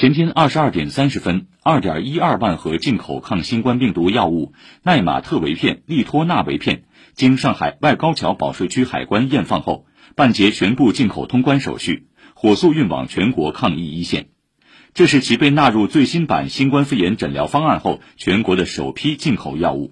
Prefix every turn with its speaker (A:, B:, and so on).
A: 前天二十二点三十分，二点一二万盒进口抗新冠病毒药物奈玛特韦片、利托那韦片，经上海外高桥保税区海关验放后，办结全部进口通关手续，火速运往全国抗疫一线。这是其被纳入最新版新冠肺炎诊疗方案后，全国的首批进口药物。